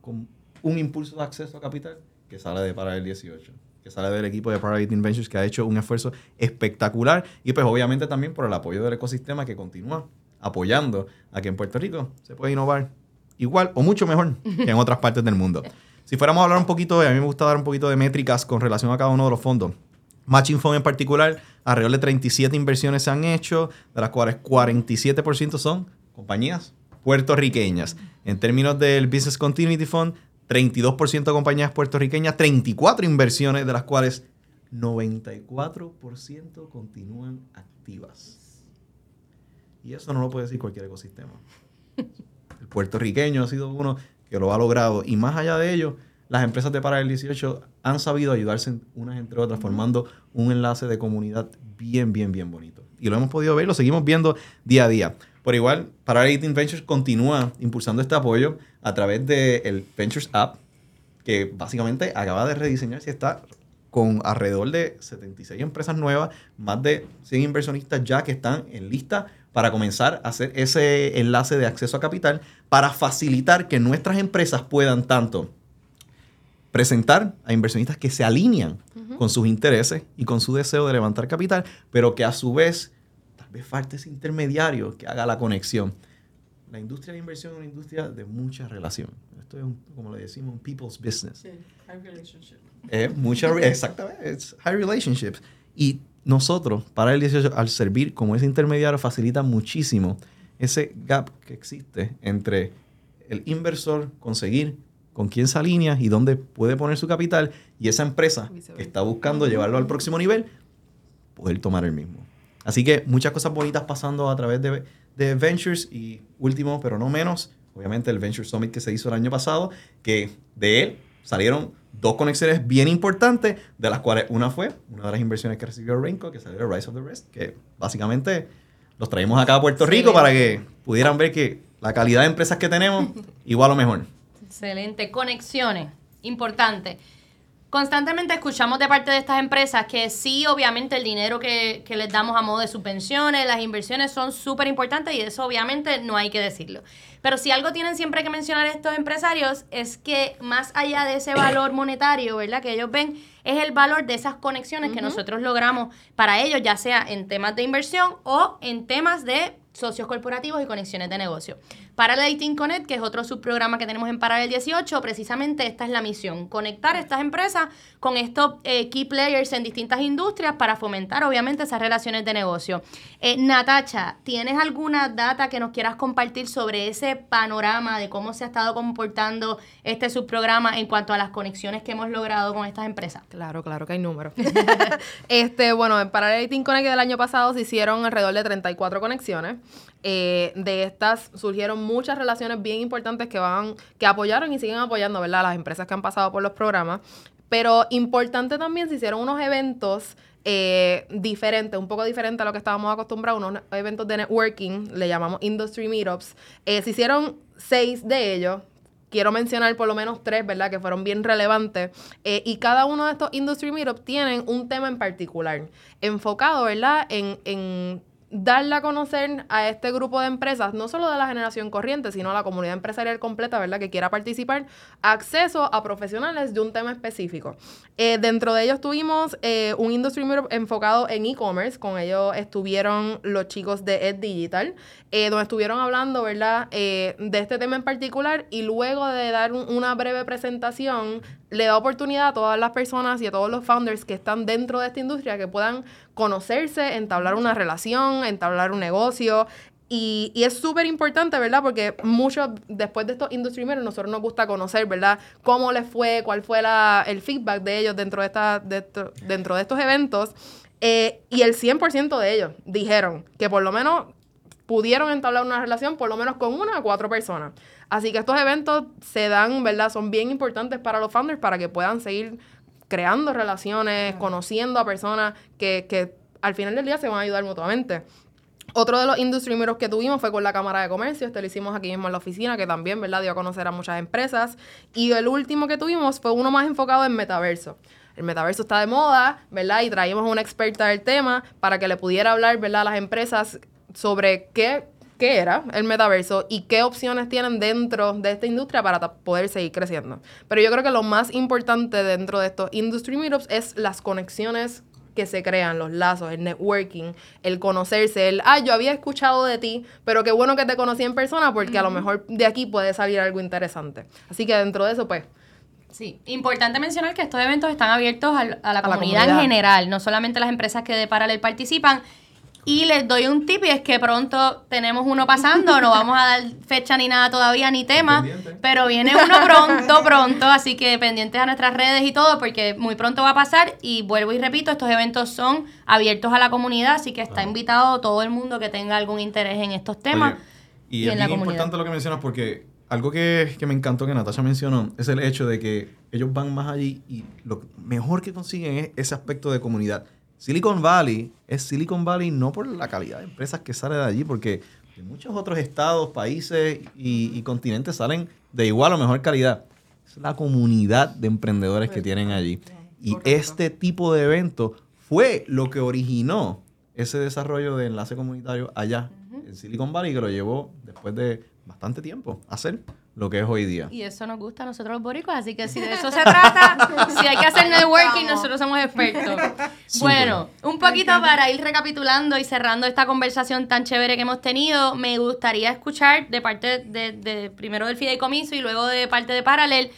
con un impulso de acceso a capital que sale de para el 18, que sale del equipo de Private Ventures que ha hecho un esfuerzo espectacular y pues obviamente también por el apoyo del ecosistema que continúa apoyando a que en Puerto Rico se puede innovar igual o mucho mejor que en otras partes del mundo. Si fuéramos a hablar un poquito, a mí me gusta dar un poquito de métricas con relación a cada uno de los fondos. Matching Fund en particular, alrededor de 37 inversiones se han hecho, de las cuales 47% son compañías puertorriqueñas. En términos del Business Continuity Fund, 32% de compañías puertorriqueñas, 34 inversiones, de las cuales 94% continúan activas. Y eso no lo puede decir cualquier ecosistema. El puertorriqueño ha sido uno que lo ha logrado. Y más allá de ello, las empresas de Para el 18 han sabido ayudarse unas entre otras, formando un enlace de comunidad bien, bien, bien bonito. Y lo hemos podido ver, lo seguimos viendo día a día. Por igual, Para 18 Ventures continúa impulsando este apoyo a través del Ventures App, que básicamente acaba de rediseñarse y está con alrededor de 76 empresas nuevas, más de 100 inversionistas ya que están en lista para comenzar a hacer ese enlace de acceso a capital para facilitar que nuestras empresas puedan tanto presentar a inversionistas que se alinean con sus intereses y con su deseo de levantar capital, pero que a su vez vez falte ese intermediario que haga la conexión. La industria de inversión es una industria de mucha relación. Esto es, como le decimos, un people's business. Sí, high relationship. Es mucha, exactamente, es high relationships. Y nosotros, para el 18, al servir como ese intermediario, facilita muchísimo ese gap que existe entre el inversor conseguir con quién se alinea y dónde puede poner su capital y esa empresa que está buscando llevarlo al próximo nivel, poder tomar el mismo. Así que muchas cosas bonitas pasando a través de, de Ventures y último, pero no menos, obviamente el Venture Summit que se hizo el año pasado, que de él salieron dos conexiones bien importantes, de las cuales una fue una de las inversiones que recibió Rainco, que salió Rise of the Rest, que básicamente los traímos acá a Puerto Rico para que pudieran ver que la calidad de empresas que tenemos, igual o mejor. Excelente. Conexiones. Importante. Constantemente escuchamos de parte de estas empresas que sí, obviamente el dinero que, que les damos a modo de subvenciones, las inversiones son súper importantes y eso obviamente no hay que decirlo. Pero si algo tienen siempre que mencionar estos empresarios es que más allá de ese valor monetario, ¿verdad? Que ellos ven, es el valor de esas conexiones que nosotros logramos para ellos, ya sea en temas de inversión o en temas de socios corporativos y conexiones de negocio. Parallel 18 Connect, que es otro subprograma que tenemos en Parallel 18, precisamente esta es la misión, conectar estas empresas con estos eh, key players en distintas industrias para fomentar obviamente esas relaciones de negocio. Eh, Natacha, ¿tienes alguna data que nos quieras compartir sobre ese panorama de cómo se ha estado comportando este subprograma en cuanto a las conexiones que hemos logrado con estas empresas? Claro, claro que hay números. este, bueno, en Parallel 18 Connect del año pasado se hicieron alrededor de 34 conexiones. Eh, de estas surgieron muchas relaciones bien importantes que van, que apoyaron y siguen apoyando, ¿verdad? Las empresas que han pasado por los programas. Pero importante también, se hicieron unos eventos eh, diferentes, un poco diferentes a lo que estábamos acostumbrados, unos eventos de networking, le llamamos Industry Meetups. Eh, se hicieron seis de ellos, quiero mencionar por lo menos tres, ¿verdad? Que fueron bien relevantes. y cada uno de estos Industry Meetups tienen un tema en particular, enfocado, ¿verdad? En, en darle a conocer a este grupo de empresas, no solo de la generación corriente, sino a la comunidad empresarial completa, ¿verdad? Que quiera participar, acceso a profesionales de un tema específico. Eh, dentro de ellos tuvimos eh, un Industry enfocado en e-commerce, con ellos estuvieron los chicos de Ed Digital, eh, donde estuvieron hablando, ¿verdad? de este tema en particular y luego de dar una breve presentación, le da oportunidad a todas las personas y a todos los founders que están dentro de esta industria que puedan conocerse, entablar una relación, entablar un negocio. Y, es súper importante, ¿verdad? Porque muchos, después de estos industry meetings, nosotros nos gusta conocer, ¿verdad? Cómo les fue, cuál fue la, el feedback de ellos dentro de, esta, de dentro de estos eventos. Eh, y el 100% de ellos dijeron que por lo menos pudieron entablar una relación por lo menos con una o cuatro personas. Así que estos eventos se dan, ¿verdad? Son bien importantes para los founders para que puedan seguir creando relaciones, conociendo a personas que, que al final del día se van a ayudar mutuamente. Otro de los industry meetings que tuvimos fue con la Cámara de Comercio, este lo hicimos aquí mismo en la oficina, que también, ¿verdad?, dio a conocer a muchas empresas. Y el último que tuvimos fue uno más enfocado en metaverso. El metaverso está de moda, ¿verdad? Y traímos una experta del tema para que le pudiera hablar, ¿verdad?, a las empresas sobre qué, qué era el metaverso y qué opciones tienen dentro de esta industria para poder seguir creciendo. Pero yo creo que lo más importante dentro de estos industry meetups es las conexiones que se crean, los lazos, el networking, el conocerse, el, ah, yo había escuchado de ti, pero qué bueno que te conocí en persona porque a lo mejor de aquí puede salir algo interesante. Así que dentro de eso, pues, Sí, importante mencionar que estos eventos están abiertos a, la, comunidad, en general, no solamente las empresas que de Paralel participan. Y les doy un tip y es que pronto tenemos uno pasando, no vamos a dar fecha ni nada todavía, ni tema, pero viene uno pronto, pronto, así que pendientes a nuestras redes y todo, porque muy pronto va a pasar y vuelvo y repito, estos eventos son abiertos a la comunidad, así que está invitado todo el mundo que tenga algún interés en estos temas. y, es importante lo que mencionas porque algo que, que, me encantó que Natasha mencionó es el hecho de que ellos van más allí y lo mejor que consiguen es ese aspecto de comunidad. Silicon Valley es Silicon Valley no por la calidad de empresas que sale de allí, porque de muchos otros estados, países y, continentes salen de igual o mejor calidad. Es la comunidad de emprendedores que tienen allí. Y este tipo de evento fue lo que originó ese desarrollo de enlace comunitario allá en Silicon Valley, que lo llevó después de bastante tiempo hacer lo que es hoy día. Y eso nos gusta a nosotros los boricos, así que si de eso se trata, si hay que hacer networking, nosotros somos expertos. Bueno, un poquito para ir recapitulando y cerrando esta conversación tan chévere que hemos tenido, me gustaría escuchar de parte de, de primero del fideicomiso y luego de parte de Paralel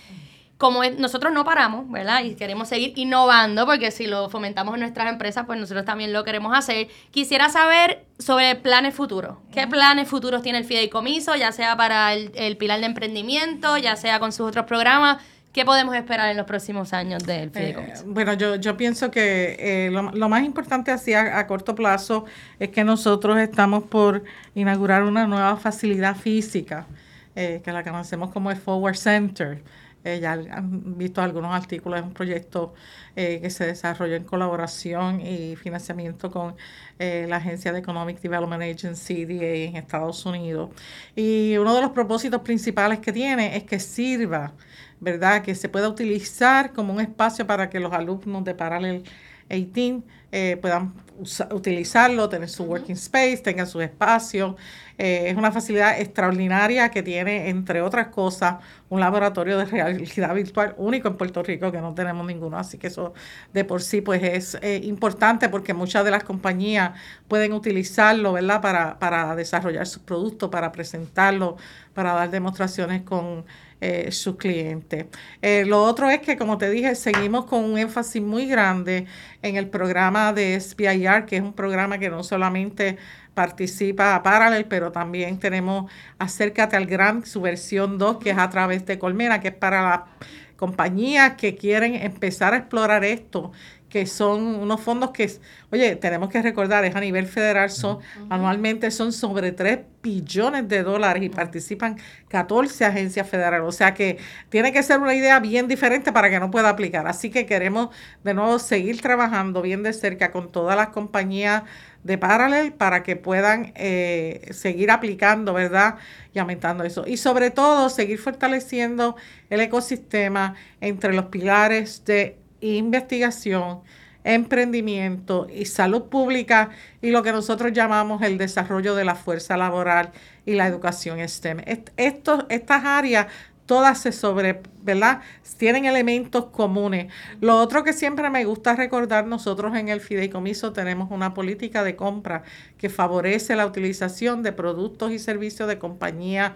como nosotros no paramos, ¿verdad? Y queremos seguir innovando, porque si lo fomentamos en nuestras empresas, pues nosotros también lo queremos hacer. Quisiera saber sobre planes futuros. ¿Qué planes futuros tiene el fideicomiso, ya sea para el, pilar de emprendimiento, ya sea con sus otros programas? ¿Qué podemos esperar en los próximos años del eh, fideicomiso? bueno, yo, yo pienso que eh, lo, más importante así a, corto plazo es que nosotros estamos por inaugurar una nueva facilidad física, eh, que la conocemos como el Forward Center. Eh, ya han visto algunos artículos, es un proyecto eh, que se desarrolla en colaboración y financiamiento con eh, la Agencia de Economic Development Agency, DA, en Estados Unidos. Y uno de los propósitos principales que tiene es que sirva, ¿verdad? Que se pueda utilizar como un espacio para que los alumnos de Parallel 18 puedan utilizarlo, tener su working space, tengan su espacio. Eh, es una facilidad extraordinaria que tiene, entre otras cosas, un laboratorio de realidad virtual único en Puerto Rico, que no tenemos ninguno. Así que eso de por sí pues es eh, importante porque muchas de las compañías pueden utilizarlo, ¿verdad? Para, para desarrollar sus productos, para presentarlo, para dar demostraciones con eh, sus clientes. Lo otro es que, como te dije, seguimos con un énfasis muy grande en el programa de SBIR, que es un programa que no solamente participa a Parallel, pero también tenemos Acércate al Gran, su versión 2, que es a través de Colmena, que es para las compañías que quieren empezar a explorar esto que son unos fondos que, oye, tenemos que recordar, es a nivel federal, son, anualmente son sobre 3 billones de dólares y participan 14 agencias federales. O sea que tiene que ser una idea bien diferente para que no pueda aplicar. Así que queremos de nuevo seguir trabajando bien de cerca con todas las compañías de Parallel para que puedan eh, seguir aplicando, ¿verdad? Y aumentando eso. Y sobre todo, seguir fortaleciendo el ecosistema entre los pilares de investigación, emprendimiento y salud pública y lo que nosotros llamamos el desarrollo de la fuerza laboral y la educación STEM. estas áreas todas se sobre, ¿verdad? Tienen elementos comunes. Lo otro que siempre me gusta recordar, nosotros en el fideicomiso tenemos una política de compra que favorece la utilización de productos y servicios de compañías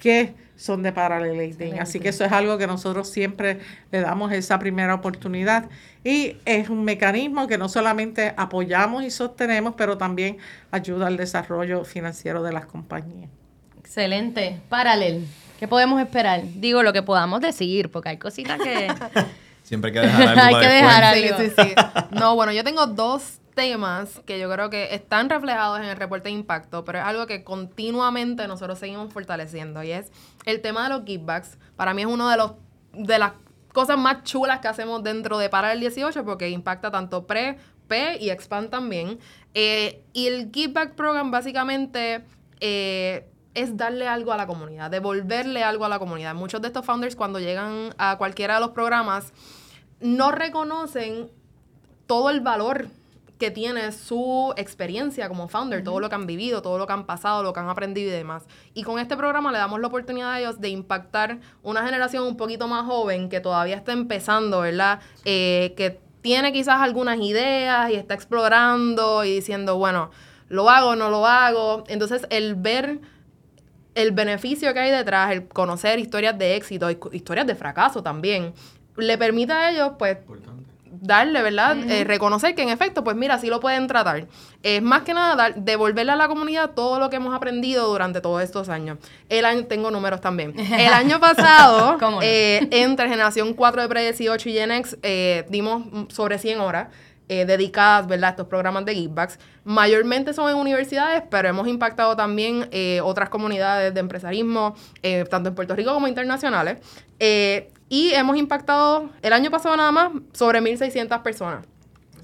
que son de Parallel Así que eso es algo que nosotros siempre le damos esa primera oportunidad. Y es un mecanismo que no solamente apoyamos y sostenemos, pero también ayuda al desarrollo financiero de las compañías. Excelente. Paralel. ¿Qué podemos esperar? Digo lo que podamos decir, porque hay cositas que... Siempre hay que dejar algo Hay que dejar algo. Sí, sí, sí. No, bueno, yo tengo dos temas que yo creo que están reflejados en el reporte de impacto, pero es algo que continuamente nosotros seguimos fortaleciendo y es el tema de los givebacks. Para mí es uno de los de las cosas más chulas que hacemos dentro de Para el 18 porque impacta tanto pre, P y expand también. Eh, y el giveback program básicamente eh, es darle algo a la comunidad, devolverle algo a la comunidad. Muchos de estos founders cuando llegan a cualquiera de los programas no reconocen todo el valor que tiene su experiencia como founder, todo lo que han vivido, todo lo que han pasado, lo que han aprendido y demás. Y con este programa le damos la oportunidad a ellos de impactar una generación un poquito más joven que todavía está empezando, ¿verdad? Eh, que tiene quizás algunas ideas y está explorando y diciendo, bueno, lo hago, no lo hago. Entonces, el ver el beneficio que hay detrás, el conocer historias de éxito, historias de fracaso también, le permite a ellos, pues, darle, ¿verdad? Eh, reconocer que en efecto, pues mira, sí lo pueden tratar. Es más que nada dar, devolverle a la comunidad todo lo que hemos aprendido durante todos estos años. El año, tengo números también. El año pasado, eh, entre Generación 4 de Pre-18 y Gen X, eh, dimos sobre 100 horas. Dedicadas ¿verdad? a estos programas de givebacks. Mayormente son en universidades, pero hemos impactado también otras comunidades de empresarismo, tanto en Puerto Rico como internacionales. Y hemos impactado el año pasado nada más sobre 1.600 personas.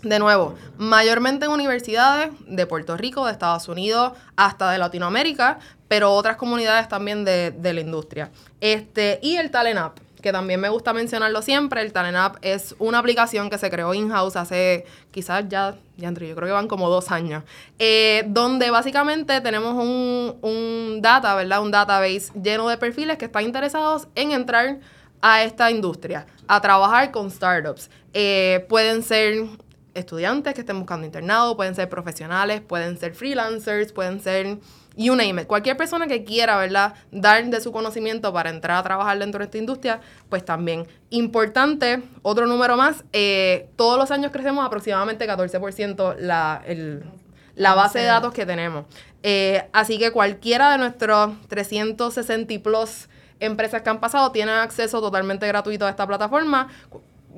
De nuevo, mayormente en universidades de Puerto Rico, de Estados Unidos, hasta de Latinoamérica, pero otras comunidades también de, la industria. Este, y el Talent App, que también me gusta mencionarlo siempre. El Talent App es una aplicación que se creó in-house hace quizás ya, ya entre, yo creo que van como dos años, eh, donde básicamente tenemos un, un data, ¿verdad? Un database lleno de perfiles que están interesados en entrar a esta industria, a trabajar con startups. Eh, pueden ser estudiantes que estén buscando internado, pueden ser profesionales, pueden ser freelancers, pueden ser you name it. Cualquier persona que quiera, ¿verdad?, dar de su conocimiento para entrar a trabajar dentro de esta industria, pues también. Importante, otro número más, eh, todos los años crecemos aproximadamente 14% la, la base de datos que tenemos. Eh, así que cualquiera de nuestros 360 y plus empresas que han pasado tienen acceso totalmente gratuito a esta plataforma.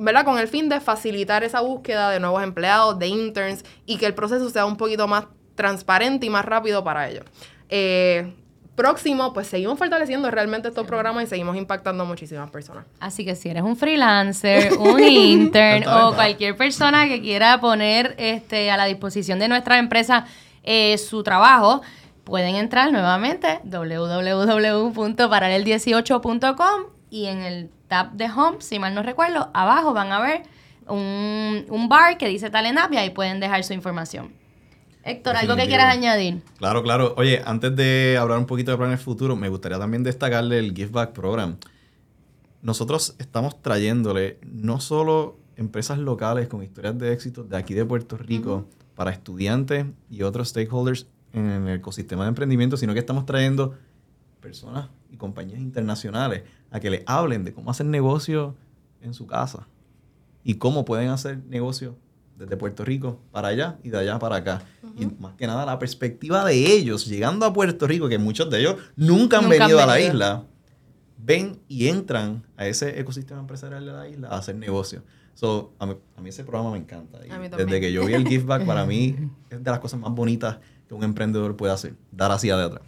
¿verdad? Con el fin de facilitar esa búsqueda de nuevos empleados, de interns y que el proceso sea un poquito más transparente y más rápido para ellos. Eh, próximo, pues seguimos fortaleciendo realmente estos programas y seguimos impactando a muchísimas personas. Así que si eres un freelancer, un intern o cualquier persona que quiera poner este, a la disposición de nuestra empresa eh, su trabajo, pueden entrar nuevamente www.paralel18.com y en el tab de Home, si mal no recuerdo, abajo van a ver un, bar que dice Talenap y ahí pueden dejar su información. Héctor, ¿algo que quieras añadir? Claro, claro. Oye, antes de hablar un poquito de planes futuro, me gustaría también destacarle el Give Back Program. Nosotros estamos trayéndole no solo empresas locales con historias de éxito de aquí de Puerto Rico para estudiantes y otros stakeholders en el ecosistema de emprendimiento, sino que estamos trayendo personas y compañías internacionales a que le hablen de cómo hacer negocio en su casa y cómo pueden hacer negocio desde Puerto Rico para allá y de allá para acá. Y más que nada la perspectiva de ellos llegando a Puerto Rico, que muchos de ellos nunca han, venido, a la isla, ven y entran a ese ecosistema empresarial de la isla a hacer negocio. So, a, mí, ese programa me encanta. desde que yo vi el Give Back, para mí es de las cosas más bonitas que un emprendedor puede hacer, dar hacia de atrás.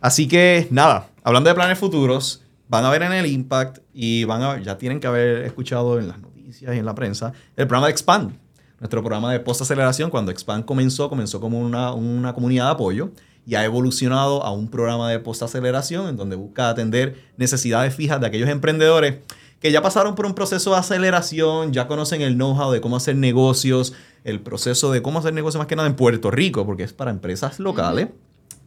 Así que nada, hablando de planes futuros, van a ver en el Impact y van a ya tienen que haber escuchado en las noticias y en la prensa el programa de Expand, nuestro programa de post-aceleración. Cuando Expand comenzó, comenzó como una, una comunidad de apoyo y ha evolucionado a un programa de post-aceleración en donde busca atender necesidades fijas de aquellos emprendedores que ya pasaron por un proceso de aceleración, ya conocen el know-how de cómo hacer negocios, el proceso de cómo hacer negocios más que nada en Puerto Rico, porque es para empresas locales,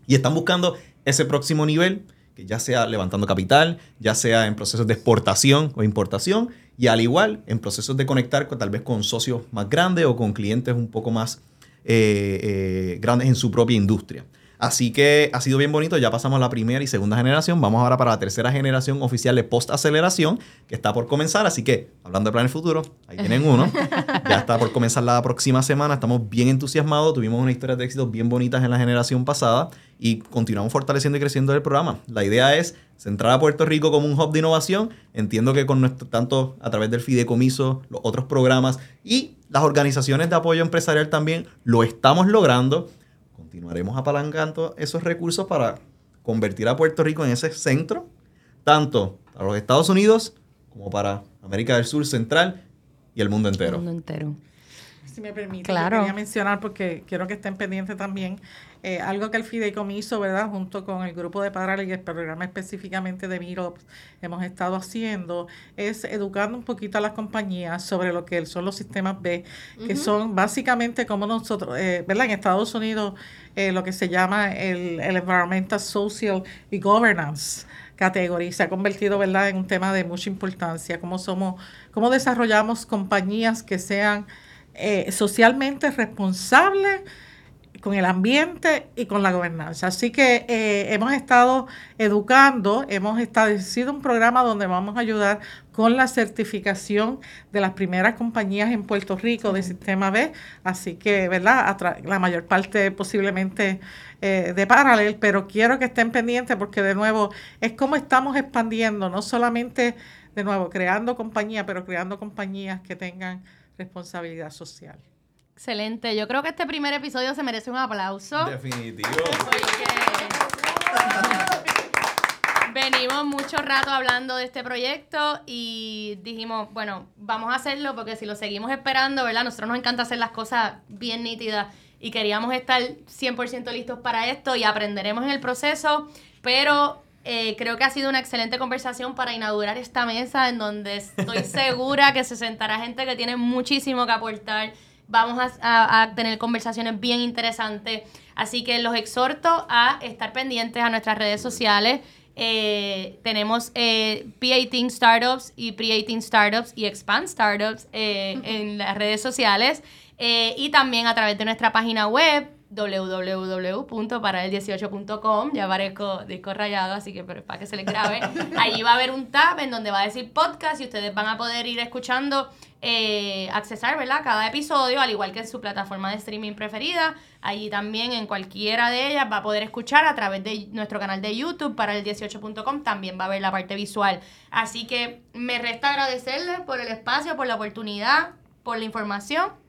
y están buscando ese próximo nivel, que ya sea levantando capital, ya sea en procesos de exportación o importación, y al igual en procesos de conectar con, tal vez con socios más grandes o con clientes un poco más eh, eh, grandes en su propia industria. Así que ha sido bien bonito, ya pasamos la primera y segunda generación, vamos ahora para la tercera generación oficial de post-aceleración, que está por comenzar, así que hablando de planes futuros, ahí tienen uno, ya está por comenzar la próxima semana, estamos bien entusiasmados, tuvimos una historia de éxito bien bonitas en la generación pasada y continuamos fortaleciendo y creciendo el programa. La idea es centrar a Puerto Rico como un hub de innovación, entiendo que con nuestro, tanto a través del fideicomiso, los otros programas y las organizaciones de apoyo empresarial también lo estamos logrando continuaremos apalancando esos recursos para convertir a Puerto Rico en ese centro, tanto para los Estados Unidos como para América del Sur Central y el mundo entero. El mundo entero si me permite, claro. quería mencionar porque quiero que estén pendientes también eh, algo que el fideicomiso, ¿verdad? Junto con el grupo de Padres y el programa específicamente de Mirops hemos estado haciendo es educando un poquito a las compañías sobre lo que son los sistemas B, que son básicamente como nosotros, eh, ¿verdad? En Estados Unidos eh, lo que se llama el, el Environmental, Social y Governance categoría se ha convertido verdad en un tema de mucha importancia cómo somos cómo desarrollamos compañías que sean eh, socialmente responsable con el ambiente y con la gobernanza. Así que eh, hemos estado educando, hemos establecido un programa donde vamos a ayudar con la certificación de las primeras compañías en Puerto Rico de Sistema B. Así que, ¿verdad? la mayor parte posiblemente eh, de Paralel, pero quiero que estén pendientes porque, de nuevo, es como estamos expandiendo, no solamente, de nuevo, creando compañías, pero creando compañías que tengan responsabilidad social. Excelente. Yo creo que este primer episodio se merece un aplauso. Definitivo. venimos mucho rato hablando de este proyecto y dijimos, bueno, vamos a hacerlo porque si lo seguimos esperando, ¿verdad? Nosotros nos encanta hacer las cosas bien nítidas y queríamos estar 100% listos para esto y aprenderemos en el proceso, pero eh, creo que ha sido una excelente conversación para inaugurar esta mesa en donde estoy segura que se sentará gente que tiene muchísimo que aportar. Vamos a, tener conversaciones bien interesantes. Así que los exhorto a estar pendientes a nuestras redes sociales. Eh, tenemos eh, P18 Startups y Pre-18 Startups y Expand Startups eh, en las redes sociales y también a través de nuestra página web www.paralel18.com, ya parezco disco rayado, así que pero para que se les grabe. Ahí va a haber un tab en donde va a decir podcast y ustedes van a poder ir escuchando, eh, accesar, ¿verdad? Cada episodio, al igual que en su plataforma de streaming preferida. Allí también en cualquiera de ellas va a poder escuchar a través de nuestro canal de YouTube, para el 18.com, también va a ver la parte visual. Así que me resta agradecerles por el espacio, por la oportunidad, por la información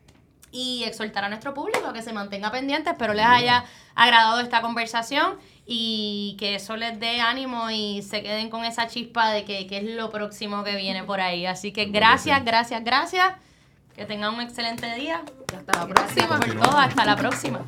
y exhortar a nuestro público a que se mantenga pendiente. Espero les haya agradado esta conversación y que eso les dé ánimo y se queden con esa chispa de que, es lo próximo que viene por ahí. Así que gracias, gracias, gracias. Que tengan un excelente día. Hasta la próxima. Por todo, hasta la próxima.